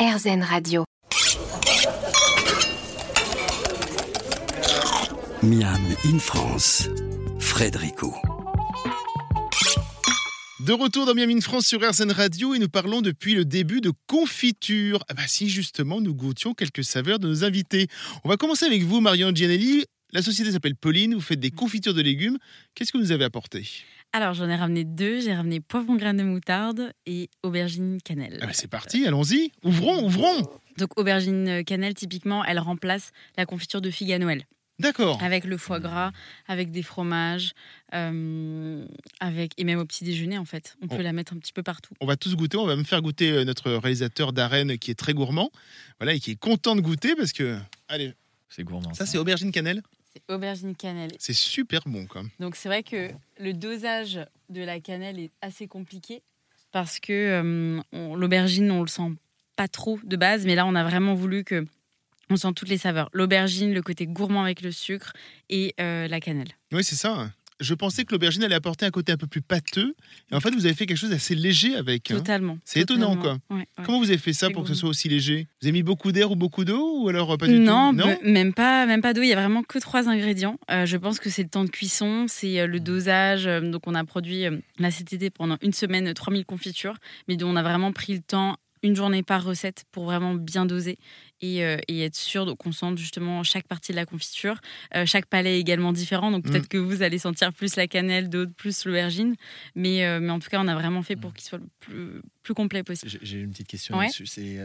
RZN Radio. Miam in France, Frédérico. De retour dans Miami France sur RZN Radio et nous parlons depuis le début de confiture. Ah bah si justement nous goûtions quelques saveurs de nos invités. On va commencer avec vous Marion Gianelli. La société s'appelle Pauline, vous faites des confitures de légumes. Qu'est-ce que vous nous avez apporté? Alors, j'en ai ramené deux. J'ai ramené poivron grain de moutarde et aubergine cannelle. ah bah C'est parti, allons-y. Ouvrons, ouvrons. Donc, aubergine cannelle, typiquement, elle remplace la confiture de figue à Noël. D'accord. Avec le foie gras, avec des fromages, euh, avec, et même au petit déjeuner, en fait. On peut la mettre un petit peu partout. On va tous goûter, on va me faire goûter euh, notre réalisateur d'arène qui est très gourmand. Voilà, et qui est content de goûter parce que. Allez, C'est gourmand. ça c'est aubergine cannelle? C'est aubergine cannelle. C'est super bon quand même. Donc, c'est vrai que le dosage de la cannelle est assez compliqué parce que euh, on- l'aubergine, on le sent pas trop de base, mais là, on a vraiment voulu que on sent toutes les saveurs. L'aubergine, le côté gourmand avec le sucre et euh, la cannelle. Oui, c'est ça. Je pensais que l'aubergine allait apporter un côté un peu plus pâteux. Et en fait, vous avez fait quelque chose d'assez léger avec. hein. Totalement. C'est étonnant. Ouais, ouais. Comment vous avez fait ça pour que ce soit aussi léger? Vous avez mis beaucoup d'air ou beaucoup d'eau ou alors euh, pas du non, tout? Non, même pas, même pas d'eau. Il y a vraiment que trois ingrédients. Euh, je pense que c'est le temps de cuisson, c'est euh, le dosage. Euh, Donc, on a produit euh, cet été pendant une semaine euh, 3000 confitures, mais dont on a vraiment pris le temps, une journée par recette, pour vraiment bien doser et, euh, et être sûr qu'on sente justement chaque partie de la confiture. Euh, chaque palais est également différent, donc peut-être que vous allez sentir plus la cannelle, d'autres plus l'aubergine. Mais, euh, mais en tout cas, on a vraiment fait pour qu'il soit le plus, plus complet possible. J'ai une petite question Ouais. là-dessus. C'est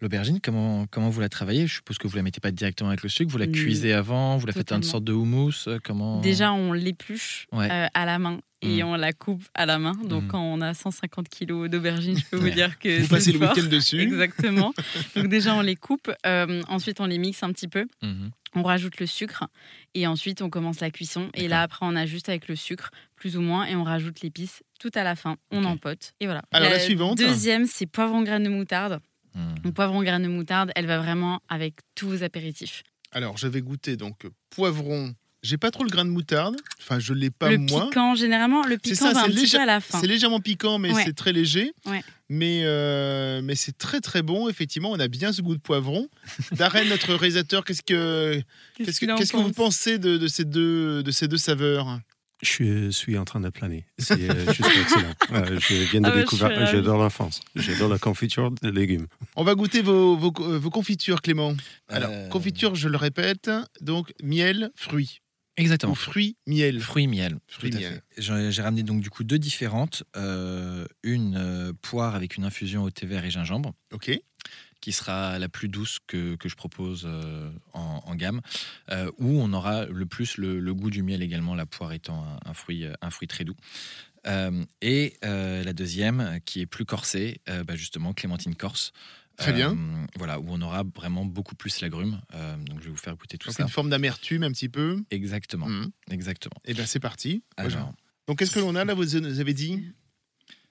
l'aubergine, comment, comment vous la travaillez? Je suppose que vous la mettez pas directement avec le sucre, vous la Mm. cuisez avant, vous la faites en Totalement. sorte de houmous comment... Déjà, on l'épluche Ouais. à la main et Mm. on la coupe à la main. Donc, Mm. quand on a 150 kilos d'aubergine, je peux vous dire que Vous passez le week-end dessus. Exactement. Donc, déjà, on les coupe. Euh, ensuite, on les mixe un petit peu. Mhm. On rajoute le sucre et ensuite, on commence la cuisson. Et là, après, on ajuste avec le sucre, plus ou moins, et on rajoute l'épice tout à la fin. On empote. Et voilà. Alors, la suivante Deuxième, c'est poivron graine de moutarde. Donc, poivron graine de moutarde, elle va vraiment avec tous vos apéritifs. Alors, j'avais goûté donc euh, poivron. J'ai pas trop le grain de moutarde. Enfin, je l'ai pas le moi. piquant, généralement, le piquant ça, va un c'est petit léger- peu à la fin. C'est légèrement piquant, mais Ouais. c'est très léger. Ouais. Mais, euh, mais c'est très très bon. Effectivement, on a bien ce goût de poivron. Darren, notre réalisateur, qu'est-ce que qu'est-ce que, qu'est-ce que vous pense pensez de, de ces deux de ces deux saveurs Je suis en train de planer. C'est euh, juste excellent. Euh, je viens de Ah découvrir. J'adore l'enfance. J'adore la confiture de légumes. On va goûter vos, vos, vos confitures, Clément. Alors, Euh, confiture, je le répète, donc miel, fruits. Exactement. Ou fruits, miel. Fruits miel. Fruits miel. J'ai ramené donc du coup deux différentes. Euh, une euh, poire avec une infusion au thé vert et gingembre. Ok. qui sera la plus douce que, que je propose euh, en, en gamme, où on aura le plus le, le goût du miel également, la poire étant un, un fruit, un fruit très doux. Et la deuxième, qui est plus corsée, bah, justement, Clémentine Corse. Très bien. Euh, Voilà, où on aura vraiment beaucoup plus l'agrume. Euh, donc je vais vous faire goûter tout Donc ça. une forme d'amertume un petit peu. Exactement, Mhm. exactement. Et bien c'est parti. Alors, Donc qu'est-ce que l'on a là Vous avez dit?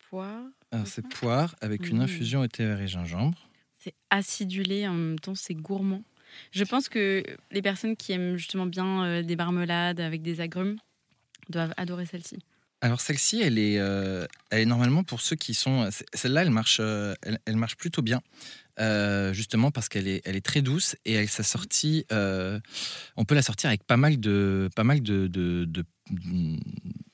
Poire. alors, c'est poire avec une infusion au thé vert et gingembre. C'est acidulé, en même temps c'est gourmand. Je pense que les personnes qui aiment justement bien euh, des marmelades avec des agrumes doivent adorer celle-ci. Alors celle-ci, elle est, euh, elle est normalement pour ceux qui sont. Celle-là, elle marche, euh, elle, marche plutôt bien, euh, justement parce qu'elle est, elle est très douce et elle s'assortit. euh, on peut la sortir avec pas mal de, pas mal de-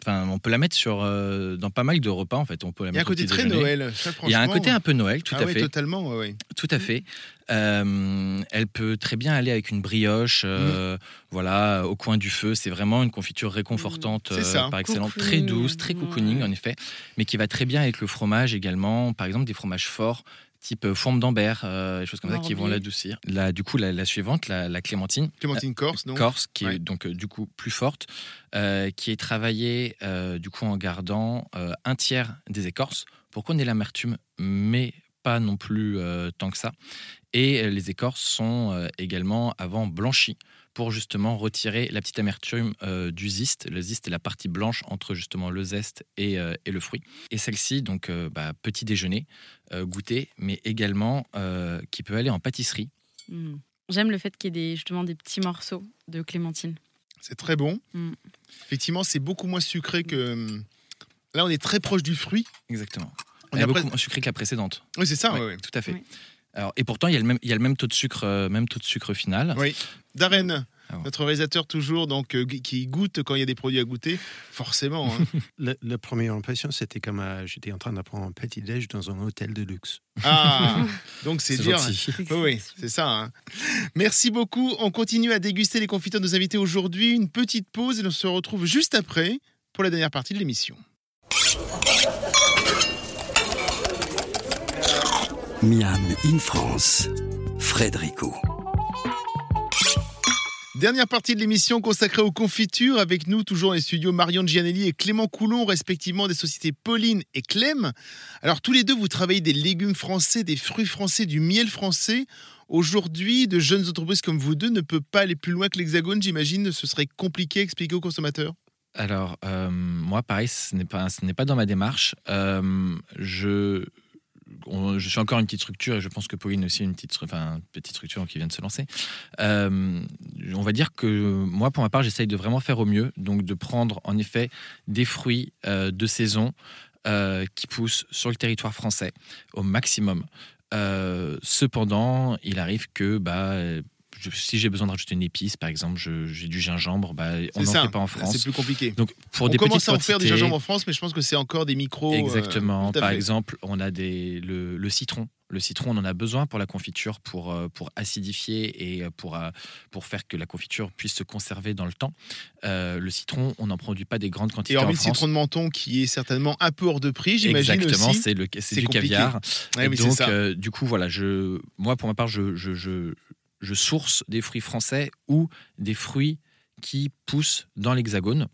Enfin, on peut la mettre sur dans dans pas mal de repas en fait. On peut la Il y a un côté très déjeuner. Noël. ça, Il y a un côté un peu Noël, tout ah à fait. totalement. Tout à fait. Euh, elle peut très bien aller avec une brioche, euh, Mm. voilà, au coin du feu. C'est vraiment une confiture réconfortante euh, par excellence, très douce, très cocooning en effet, mais qui va très bien avec le fromage également. Par exemple, des fromages forts type euh, fourme d'ambert, euh, des choses comme ça qui vont l'adoucir. Là, du coup, la, la suivante, la, la clémentine, Clémentine Corse, donc. corse, qui Ouais. est donc euh, du coup plus forte, euh, qui est travaillée euh, du coup en gardant euh, un tiers des écorces pour qu'on ait l'amertume, mais pas non plus euh, tant que ça. Et euh, les écorces sont euh, également avant blanchies pour justement retirer la petite amertume euh, du zeste. Le zeste est la partie blanche entre justement le zeste et, euh, et le fruit. Et celle-ci, donc euh, bah, petit déjeuner, euh, goûter, mais également euh, qui peut aller en pâtisserie. Mm. J'aime le fait qu'il y ait des, justement des petits morceaux de clémentine. C'est très bon. Mm. Effectivement, c'est beaucoup moins sucré que. Là, on est très proche du fruit. Exactement. On Elle est a beaucoup pres- moins sucrée que la précédente. Oui, c'est ça. Ouais, ouais, ouais. Tout à fait. Alors, et pourtant, il y, a le même, il y a le même taux de sucre, euh, même taux de sucre final. Oui. Darren, Ah bon. notre réalisateur toujours, donc euh, qui goûte quand il y a des produits à goûter, forcément. hein. La, la première impression, c'était comme euh, j'étais en train de prendre un petit déj dans un hôtel de luxe. Ah, donc c'est dur. gentil. Oui, oui, c'est ça. hein. Merci beaucoup. On continue à déguster les confitures de nos invités aujourd'hui. Une petite pause et on se retrouve juste après pour la dernière partie de l'émission. Miam in France. Frédérico. Dernière partie de l'émission consacrée aux confitures. Avec nous, toujours dans les studios, Marion Gianelli et Clément Coulon, respectivement des sociétés Pauline et Clem. Alors, tous les deux, vous travaillez des légumes français, des fruits français, du miel français. Aujourd'hui, de jeunes entreprises comme vous deux ne peuvent pas aller plus loin que l'Hexagone, j'imagine. Ce serait compliqué à expliquer aux consommateurs. Alors, euh, moi, pareil, ce n'est pas, ce n'est pas dans ma démarche. Euh, je, je suis encore une petite structure et je pense que Pauline aussi une petite, enfin, une petite structure qui vient de se lancer. Euh, on va dire que moi, pour ma part, j'essaye de vraiment faire au mieux, donc de prendre en effet des fruits euh, de saison euh, qui poussent sur le territoire français au maximum. Cependant, il arrive que bah, je- si j'ai besoin de rajouter une épice, par exemple, j'ai du gingembre, bah, on C'est n'en fait pas en C'est France. plus compliqué. Donc pour on des commence petites à en faire quantités- gingembre en France, mais je pense que c'est encore des micros. euh, Exactement. Par exemple, on a des, le, le citron. Le citron, on en a besoin pour la confiture, pour, euh, pour acidifier et euh, pour, pour faire que la confiture puisse se conserver dans le temps. Euh, le citron, on n'en produit pas des grandes quantités Et hormis en le France. citron de menton qui est certainement un peu hors de prix, j'imagine Exactement, c'est le c'est c'est du compliqué. caviar. Ouais, Et c'est donc, euh, du coup, voilà, je, moi, pour ma part, je, je, je, je source des fruits français ou des fruits qui poussent dans l'Hexagone.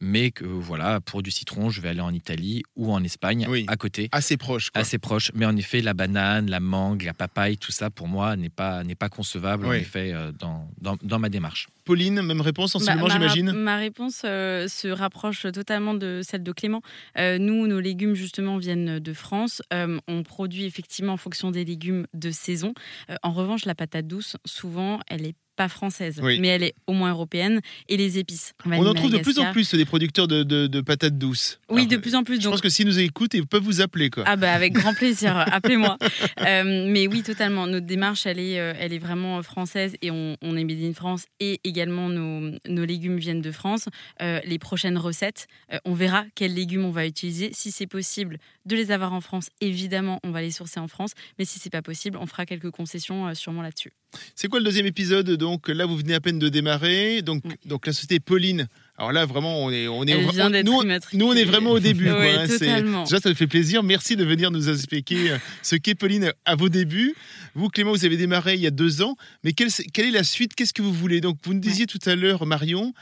Mais que voilà, pour du citron, je vais aller en Italie ou en Espagne, Oui. à côté Assez proche. Quoi. assez proche. Mais en effet, la banane, la mangue, la papaye, tout ça, pour moi, n'est pas, n'est pas concevable, en effet, euh, dans, dans, dans ma démarche. Pauline, même réponse sensiblement, Bah, ma, j'imagine. ma réponse euh, se rapproche totalement de celle de Clément. Euh, nous, nos légumes, justement, viennent de France. Euh, on produit effectivement en fonction des légumes de saison. Euh, en revanche, la patate douce, souvent, elle est pas française, Oui. mais elle est au moins européenne. Et les épices. On en trouve de plus en plus des producteurs de, de- de patates douces. Oui, Alors, de plus en plus. Je Donc, pense que s'ils nous écoutent, ils peuvent vous appeler. Quoi. Ah bah avec grand plaisir, appelez-moi. Euh, mais oui, totalement. Notre démarche, elle est, euh, elle est vraiment française et on, on est made in France et également nos, nos légumes viennent de France. Euh, les prochaines recettes, euh, on verra quels légumes on va utiliser. Si c'est possible de les avoir en France, évidemment, on va les sourcer en France. Mais si c'est pas possible, on fera quelques concessions euh, sûrement là-dessus. C'est quoi le deuxième épisode Donc? Là, vous venez à peine de démarrer. Donc, Mm. donc la société Pauline. Alors là, vraiment, on est, on est, on- nous, nous, on est vraiment au début. quoi, Oui, hein. Déjà, ça nous fait plaisir. Merci de venir nous expliquer euh, ce qu'est Pauline à vos débuts. Vous, Clément, vous avez démarré il y a deux ans. Mais quelle, quelle est la suite? Qu'est-ce que vous voulez? Donc, vous nous disiez tout à l'heure, Marion,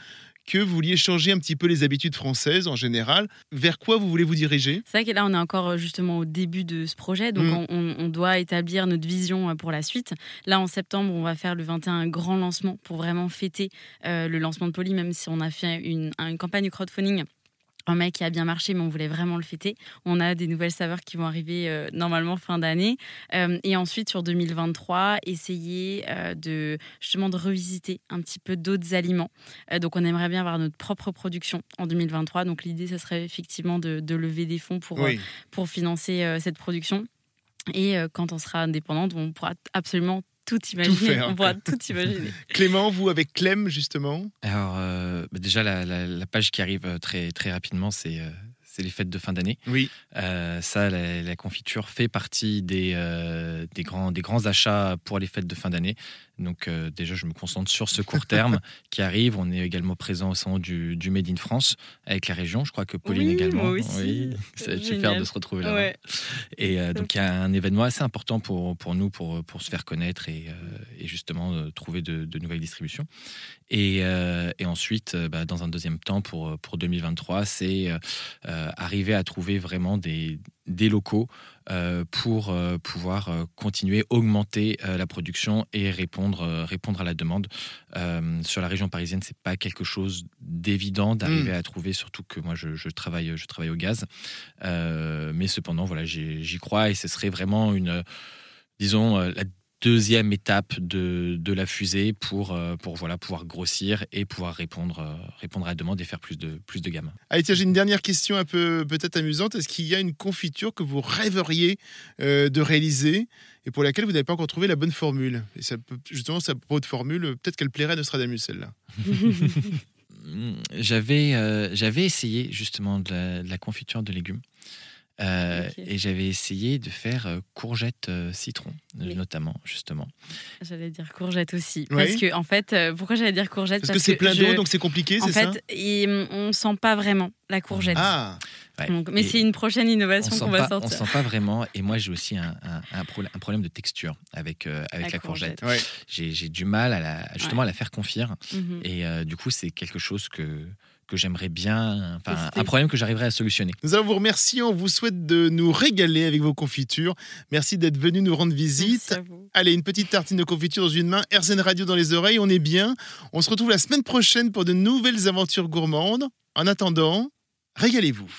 que vous vouliez changer un petit peu les habitudes françaises en général. Vers quoi vous voulez vous diriger? C'est vrai que là, on est encore euh, justement au début de ce projet, donc Mm. on, doit établir notre vision euh, pour la suite. Là, en septembre, on va faire le 21 un grand lancement pour vraiment fêter euh, le lancement de Poly, même si on a fait une, une campagne de crowdfunding. Un mec qui a bien marché, mais on voulait vraiment le fêter. On a des nouvelles saveurs qui vont arriver euh, normalement fin d'année. Euh, et ensuite, sur 2023, essayer euh, de justement de revisiter un petit peu d'autres aliments. Donc, on aimerait bien avoir notre propre production en 2023. Donc, l'idée, ça serait effectivement de, de lever des fonds pour, Oui. pour financer cette production. Et quand on sera indépendante, on pourra absolument tout imaginer. faire, on pourra quoi. tout imaginer. Clément, vous avec Clem, justement? Alors, euh, bah, déjà, la, la- la page qui arrive euh, très, très rapidement, c'est euh, c'est les fêtes de fin d'année. Oui. Euh, ça, la, la confiture fait partie des, euh, des, grands, des grands achats pour les fêtes de fin d'année. Donc euh, déjà, je me concentre sur ce court terme qui arrive. On est également présent au sein du, du Made in France avec la région. Je crois que Pauline Oui, également. moi aussi. Oui, c'est super de se retrouver. Ouais. Et euh, donc il y a un événement assez important pour, pour nous, pour, pour se faire connaître et, euh, et justement trouver de, de nouvelles distributions. Et, et ensuite, bah, dans un deuxième temps, pour, pour 2023, c'est arriver à trouver vraiment des, des locaux euh, pour euh, pouvoir euh, continuer, augmenter la production et répondre, répondre à la demande. Sur la région parisienne, c'est pas quelque chose d'évident d'arriver à trouver, surtout que moi je, je travaille, je travaille au gaz. Mais cependant, voilà, j'y crois et ce serait vraiment une, disons, la deuxième étape de, de la fusée pour, euh, pour voilà, pouvoir grossir et pouvoir répondre, euh, répondre à la demande et faire plus de, plus de gammes. Allez, tiens, j'ai une dernière question un peu peut-être amusante. Est-ce qu'il y a une confiture que vous rêveriez euh, de réaliser et pour laquelle vous n'avez pas encore trouvé la bonne formule? Et ça peut, justement, cette propos de formule, peut-être qu'elle plairait à Nostradamus, celle-là. J'avais euh, j'avais essayé justement de la, de la confiture de légumes. Euh. Et j'avais essayé de faire euh, courgette euh, citron, Oui. notamment, justement. J'allais dire courgette aussi. Oui. Parce que, en fait, pourquoi j'allais dire courgette? Parce que c'est plein je- d'eau, donc c'est compliqué, En c'est ça fait, et, hum, on sent pas vraiment la courgette. Ah, Ouais. Donc, mais c'est une prochaine on innovation qu'on va pas, on sortir. sent pas vraiment. Et moi, j'ai aussi un, un- un pro- un problème de texture avec, euh, avec La la, courgette. ouais. J'ai du mal à la, justement à la faire confire. Mhm. Et euh, du coup, c'est quelque chose que, que j'aimerais bien, enfin, un problème que j'arriverais à solutionner. Nous allons vous remercier. On vous souhaite de nous régaler avec vos confitures. Merci d'être venu nous rendre visite. Merci à vous. Allez, une petite tartine de confiture dans une main, RZN Radio dans les oreilles, on est bien. On se retrouve la semaine prochaine pour de nouvelles aventures gourmandes. En attendant, régalez-vous.